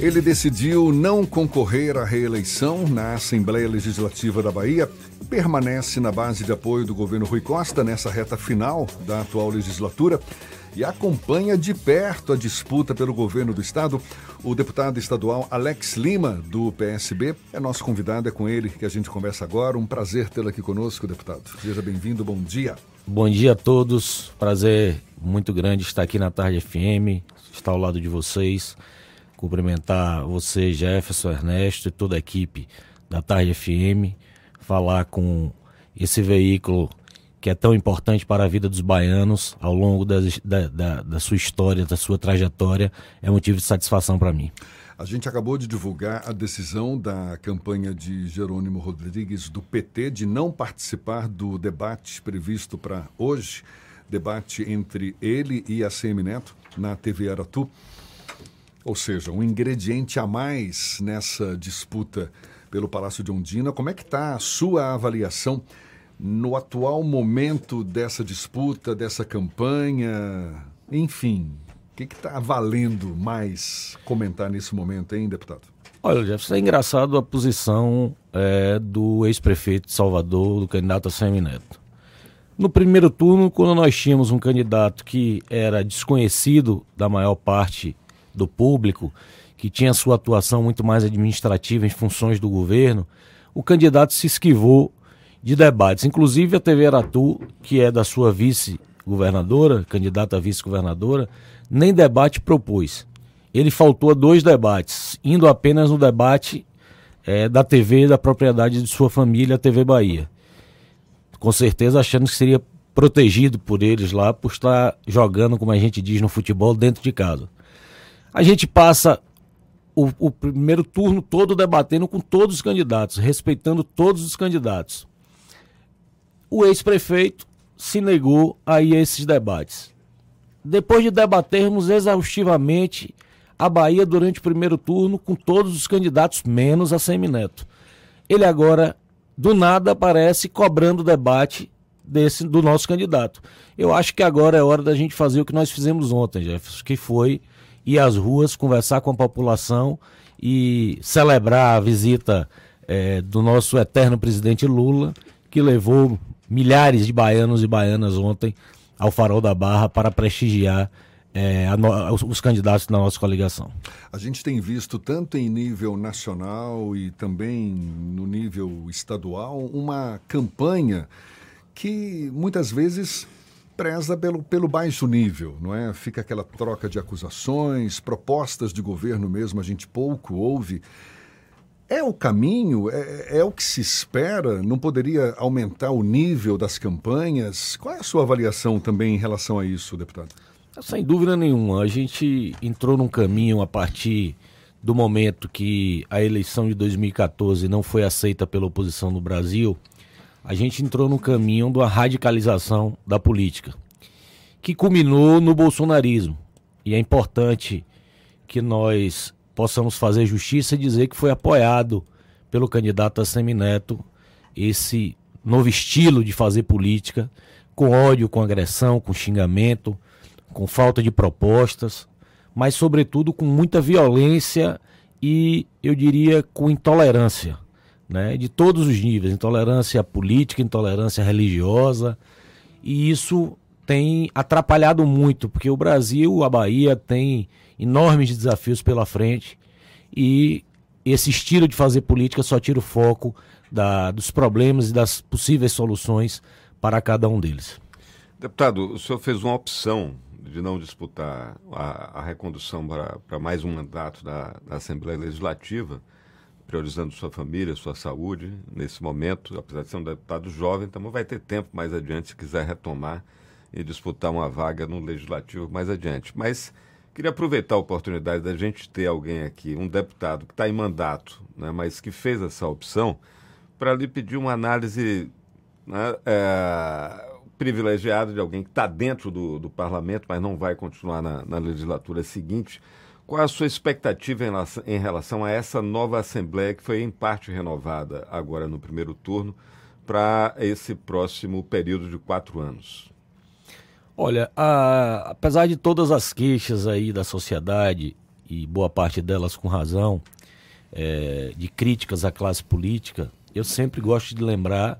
Ele decidiu não concorrer à reeleição na Assembleia Legislativa da Bahia, permanece na base de apoio do governo Rui Costa nessa reta final da atual legislatura e acompanha de perto a disputa pelo governo do estado. O deputado estadual Alex Lima, do PSB, é nosso convidado, é com ele que a gente conversa agora. Um prazer tê-lo aqui conosco, deputado. Seja bem-vindo, bom dia. Bom dia a todos, prazer muito grande estar aqui na Tarde FM, estar ao lado de vocês cumprimentar você, Jefferson, Ernesto e toda a equipe da Tarde FM, falar com esse veículo que é tão importante para a vida dos baianos ao longo da, da, da sua história, da sua trajetória, é motivo de satisfação para mim. A gente acabou de divulgar a decisão da campanha de Jerônimo Rodrigues do PT de não participar do debate previsto para hoje, debate entre ele e a CM Neto na TV Aratu. Ou seja, um ingrediente a mais nessa disputa pelo Palácio de Ondina. Como é que está a sua avaliação no atual momento dessa disputa, dessa campanha? Enfim, o que está valendo mais comentar nesse momento, hein, deputado? Olha, Jefferson, é engraçado a posição é, do ex-prefeito de Salvador, do candidato a Semineto. No primeiro turno, quando nós tínhamos um candidato que era desconhecido da maior parte do público, que tinha sua atuação muito mais administrativa em funções do governo, o candidato se esquivou de debates. Inclusive a TV Aratu, que é da sua vice-governadora, candidata a vice-governadora, nem debate propôs. Ele faltou a dois debates, indo apenas no debate é, da TV da propriedade de sua família, a TV Bahia. Com certeza achando que seria protegido por eles lá por estar jogando, como a gente diz no futebol, dentro de casa. A gente passa o, o, primeiro turno todo debatendo com todos os candidatos, respeitando todos os candidatos. O ex-prefeito se negou a ir a esses debates. Depois de debatermos exaustivamente a Bahia durante o primeiro turno com todos os candidatos, menos a Semineto. Ele agora, do nada, aparece cobrando debate desse, do nosso candidato. Eu acho que agora é hora da gente fazer o que nós fizemos ontem, Jefferson, que foi ir às ruas, conversar com a população e celebrar a visita é, do nosso eterno presidente Lula, que levou milhares de baianos e baianas ontem ao Farol da Barra para prestigiar é, no, os, os, candidatos da nossa coligação. A gente tem visto, tanto em nível nacional e também no nível estadual, uma campanha que muitas vezes preza pelo, pelo baixo nível, não é? Fica aquela troca de acusações, propostas de governo mesmo, a gente pouco ouve. É o caminho? É, é, o que se espera? Não poderia aumentar o nível das campanhas? Qual é a sua avaliação também em relação a isso, deputado? Sem dúvida nenhuma. A gente entrou num caminho a partir do momento que a eleição de 2014 não foi aceita pela oposição no Brasil a gente entrou no caminho da radicalização da política, que culminou no bolsonarismo. E é importante que nós possamos fazer justiça e dizer que foi apoiado pelo candidato Assemineto esse novo estilo de fazer política, com ódio, com agressão, com xingamento, com falta de propostas, mas sobretudo com muita violência e eu diria com intolerância né, de todos os níveis, intolerância política, intolerância religiosa, e isso tem atrapalhado muito, porque o Brasil, a Bahia tem enormes desafios pela frente e esse estilo de fazer política só tira o foco da, dos problemas e das possíveis soluções para cada um deles. Deputado, o senhor fez uma opção de não disputar a, a recondução para, mais um mandato da, da Assembleia Legislativa priorizando sua família, sua saúde nesse momento, apesar de ser um deputado jovem, também vai ter tempo mais adiante se quiser retomar e disputar uma vaga no legislativo mais adiante. Mas queria aproveitar a oportunidade da gente ter alguém aqui, um deputado que está em mandato, né, mas que fez essa opção, para lhe pedir uma análise né, é, privilegiada de alguém que está dentro do, do parlamento, mas não vai continuar na, na legislatura seguinte qual a sua expectativa em relação, a essa nova Assembleia que foi em parte renovada agora no primeiro turno para esse próximo período de quatro anos? Olha, a, apesar de todas as queixas aí da sociedade e boa parte delas com razão, é, de críticas à classe política, eu sempre gosto de lembrar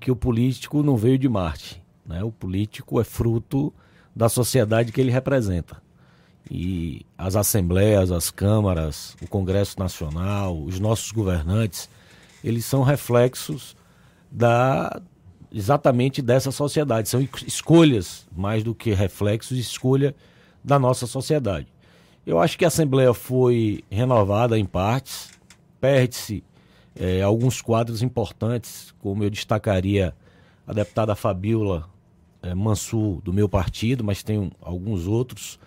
que o político não veio de Marte. Né? O político é fruto da sociedade que ele representa. E as assembleias, as câmaras, o Congresso Nacional, os nossos governantes, eles são reflexos da exatamente dessa sociedade. São escolhas mais do que reflexos, escolha da nossa sociedade. Eu acho que a Assembleia foi renovada em partes, perde-se é, alguns quadros importantes, como eu destacaria a deputada Fabiola é, Mansur, do meu partido, mas tem alguns outros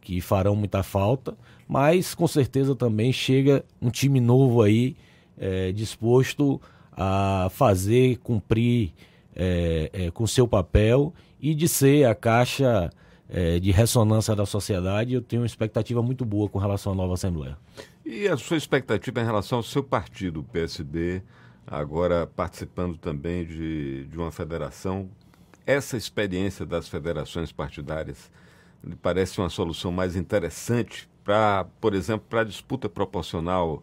que farão muita falta. Mas com certeza também chega um time novo aí, é, disposto a fazer, cumprir é, é, com seu papel e de ser a caixa é, de ressonância da sociedade, eu tenho uma expectativa muito boa com relação à nova Assembleia. E a sua expectativa em relação ao seu partido, o PSB, agora participando também de, de uma federação? Essa experiência das federações partidárias lhe parece uma solução mais interessante para, por exemplo, para a disputa proporcional?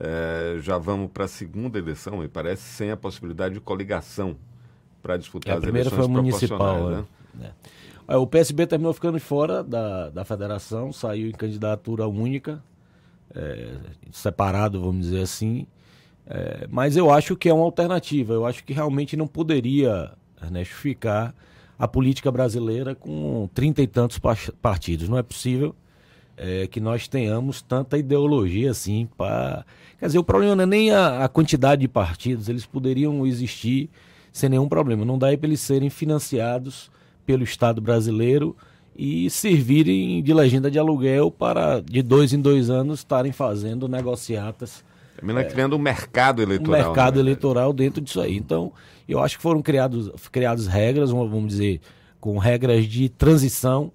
É, já vamos para a segunda eleição, me parece, sem a possibilidade de coligação para disputar é, as eleições foi municipal, né? né? É. O PSB terminou ficando fora da, da federação, saiu em candidatura única, é, separado, vamos dizer assim. É, mas eu acho que é uma alternativa. Eu acho que realmente não poderia, Ernesto, ficar a política brasileira com trinta e tantos partidos. Não é possível é, que nós tenhamos tanta ideologia assim para. Quer dizer, o problema não é nem a, a quantidade de partidos, eles poderiam existir sem nenhum problema. Não dá para eles serem financiados pelo Estado brasileiro e servirem de legenda de aluguel para, de dois em dois anos, estarem fazendo negociatas. Termina é, criando um mercado eleitoral. Um mercado né? eleitoral dentro disso aí. Então, eu acho que foram criados, criadas regras, vamos dizer, com regras de transição,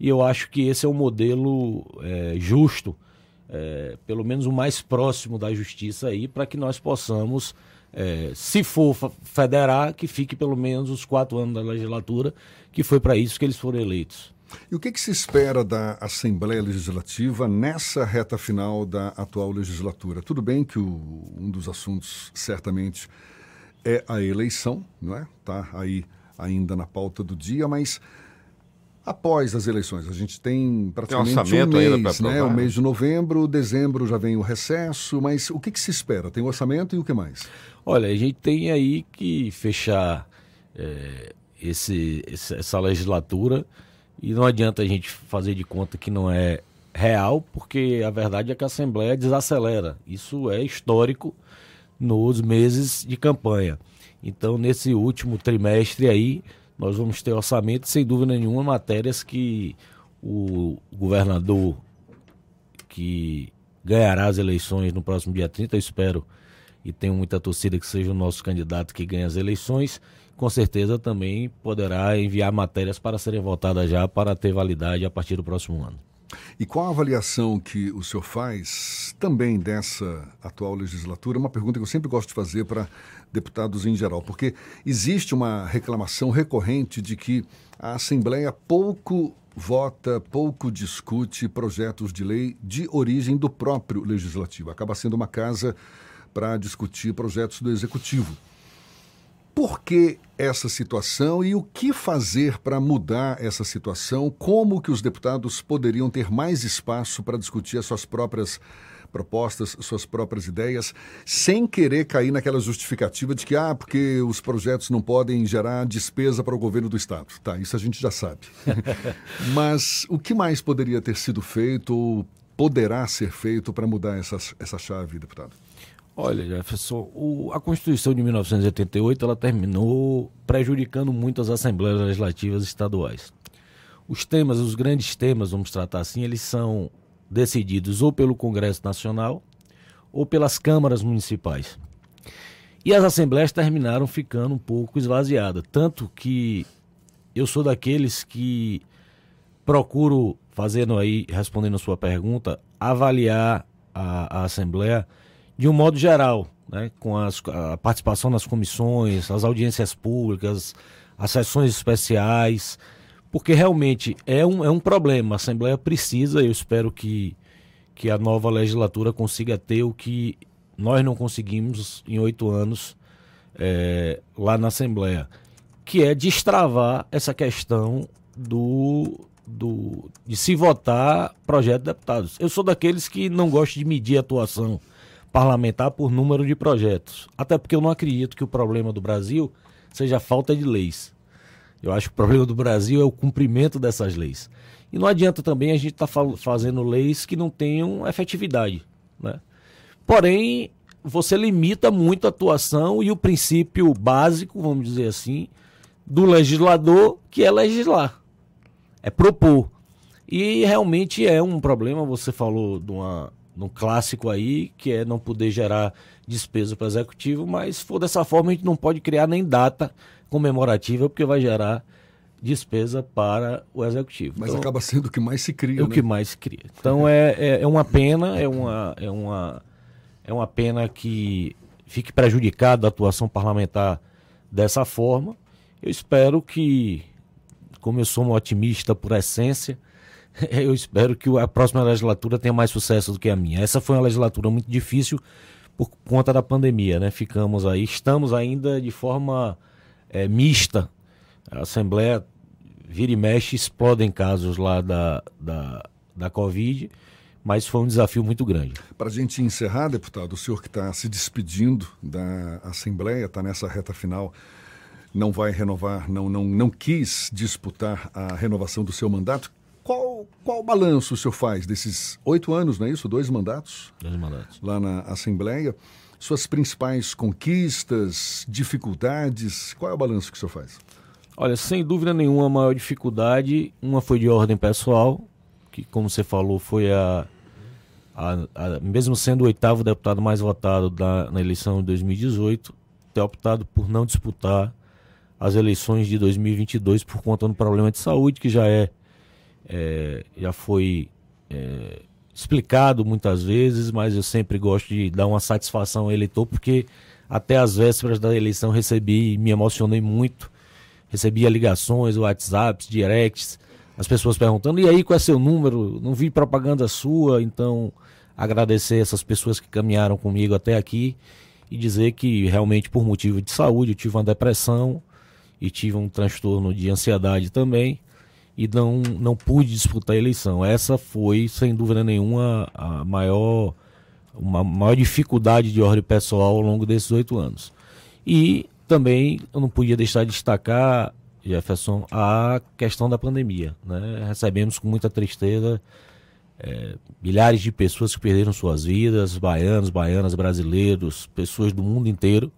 e eu acho que esse é um modelo é, justo, é, pelo menos o mais próximo da justiça aí, para que nós possamos é, se for federar, que fique pelo menos os quatro anos da legislatura, que foi para isso que eles foram eleitos. E o que, que, se espera da Assembleia Legislativa nessa reta final da atual legislatura? Tudo bem que o, um dos assuntos certamente é a eleição, não é? Está aí ainda na pauta do dia, mas após as eleições. A gente tem praticamente tem um, um mês, né? O mês de novembro, dezembro já vem o recesso, mas o que, que, se espera? Tem o orçamento e o que mais? Olha, a gente tem aí que fechar é, esse, essa legislatura e não adianta a gente fazer de conta que não é real, porque a verdade é que a Assembleia desacelera. Isso é histórico nos meses de campanha. Então, nesse último trimestre aí, nós vamos ter orçamento, sem dúvida nenhuma, matérias que o governador que ganhará as eleições no próximo dia 30, eu espero e tenho muita torcida que seja o nosso candidato que ganhe as eleições, com certeza também poderá enviar matérias para serem votadas já para ter validade a partir do próximo ano. E qual a avaliação que o senhor faz também dessa atual legislatura? Uma pergunta que eu sempre gosto de fazer para deputados em geral, porque existe uma reclamação recorrente de que a Assembleia pouco vota, pouco discute projetos de lei de origem do próprio legislativo. Acaba sendo uma casa para discutir projetos do executivo. Por que essa situação e o que fazer para mudar essa situação? Como que os deputados poderiam ter mais espaço para discutir as suas próprias propostas, suas próprias ideias, sem querer cair naquela justificativa de que, ah, porque os projetos não podem gerar despesa para o governo do Estado. Tá, isso a gente já sabe. Mas o que mais poderia ter sido feito ou poderá ser feito para mudar essa, essa chave, deputado? Olha, Jefferson, o, a Constituição de 1988 ela terminou prejudicando muito as assembleias legislativas estaduais. Os temas, os grandes temas, vamos tratar assim, eles são decididos ou pelo Congresso Nacional ou pelas câmaras municipais. E as assembleias terminaram ficando um pouco esvaziadas, tanto que eu sou daqueles que procuro, fazendo aí, respondendo a sua pergunta, avaliar a, a Assembleia de um modo geral, né, com as, a participação nas comissões, as audiências públicas, as sessões especiais, porque realmente é um, é um problema. A Assembleia precisa, eu espero que, que a nova legislatura consiga ter o que nós não conseguimos em oito anos é, lá na Assembleia, que é destravar essa questão do, do, de se votar projeto de deputados. Eu sou daqueles que não gostam de medir a atuação parlamentar por número de projetos, até porque eu não acredito que o problema do Brasil seja a falta de leis. Eu acho que o problema do Brasil é o cumprimento dessas leis. E não adianta também a gente estar tá fazendo leis que não tenham efetividade. Né? Porém, você limita muito a atuação e o princípio básico, vamos dizer assim, do legislador, que é legislar, é propor. E realmente é um problema, você falou de, uma, um clássico aí, que é não poder gerar despesa para o executivo, mas se for dessa forma, a gente não pode criar nem data comemorativa, porque vai gerar despesa para o executivo. Mas então, acaba sendo o que mais se cria. É o né? que mais se cria. Então é, é, é, uma pena, é uma, é, uma, é uma pena que fique prejudicada a atuação parlamentar dessa forma. Eu espero que, como eu sou um otimista por essência, eu espero que a próxima legislatura tenha mais sucesso do que a minha. Essa foi uma legislatura muito difícil por conta da pandemia, né? Ficamos aí, estamos ainda de forma é, mista. A Assembleia vira e mexe, explodem casos lá da, da, da Covid, mas foi um desafio muito grande. Para a gente encerrar, deputado, o senhor que está se despedindo da Assembleia, está nessa reta final, não vai renovar, não, não, não quis disputar a renovação do seu mandato. Qual, qual balanço o senhor faz desses oito anos, não é isso? Dois mandatos? Dois mandatos. Lá na Assembleia. Suas principais conquistas, dificuldades, qual é o balanço que o senhor faz? Olha, sem dúvida nenhuma, a maior dificuldade, uma foi de ordem pessoal, que, como você falou, foi a, a, a mesmo sendo o oitavo deputado mais votado da, na eleição de 2018, ter optado por não disputar as eleições de 2022 por conta do problema de saúde, que já é é, já foi é, explicado muitas vezes, mas eu sempre gosto de dar uma satisfação ao eleitor, porque até as vésperas da eleição recebi, me emocionei muito, recebia ligações, WhatsApps, directs, as pessoas perguntando, e aí qual é seu número? Não vi propaganda sua, então agradecer essas pessoas que caminharam comigo até aqui e dizer que realmente por motivo de saúde eu tive uma depressão e tive um transtorno de ansiedade também e não, não pude disputar a eleição. Essa foi, sem dúvida nenhuma, a maior, uma maior dificuldade de ordem pessoal ao longo desses oito anos. E também eu não podia deixar de destacar, Jefferson, a questão da pandemia. Né? Recebemos com muita tristeza é, milhares de pessoas que perderam suas vidas, baianos, baianas, brasileiros, pessoas do mundo inteiro.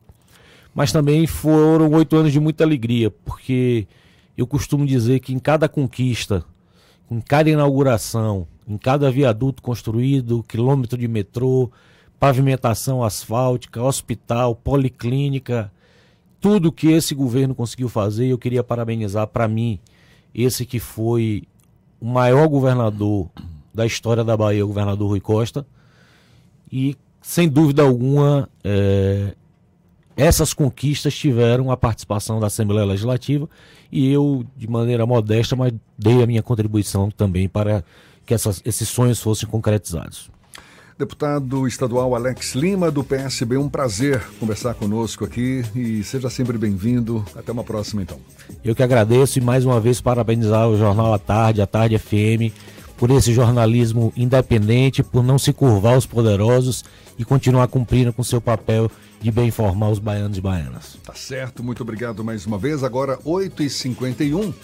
Mas também foram oito anos de muita alegria, porque eu costumo dizer que em cada conquista, em cada inauguração, em cada viaduto construído, quilômetro de metrô, pavimentação asfáltica, hospital, policlínica, tudo que esse governo conseguiu fazer, eu queria parabenizar para mim, esse que foi o maior governador da história da Bahia, o governador Rui Costa. E, sem dúvida alguma, é, essas conquistas tiveram a participação da Assembleia Legislativa e eu, de maneira modesta, mas dei a minha contribuição também para que essas, esses sonhos fossem concretizados. Deputado estadual Alex Lima, do PSB, um prazer conversar conosco aqui e seja sempre bem-vindo. Até uma próxima, então. Eu que agradeço e mais uma vez parabenizar o Jornal à Tarde, a Tarde FM, por esse jornalismo independente, por não se curvar aos poderosos e continuar cumprindo com seu papel de bem informar os baianos e baianas. Tá certo, muito obrigado mais uma vez. Agora, 8h51.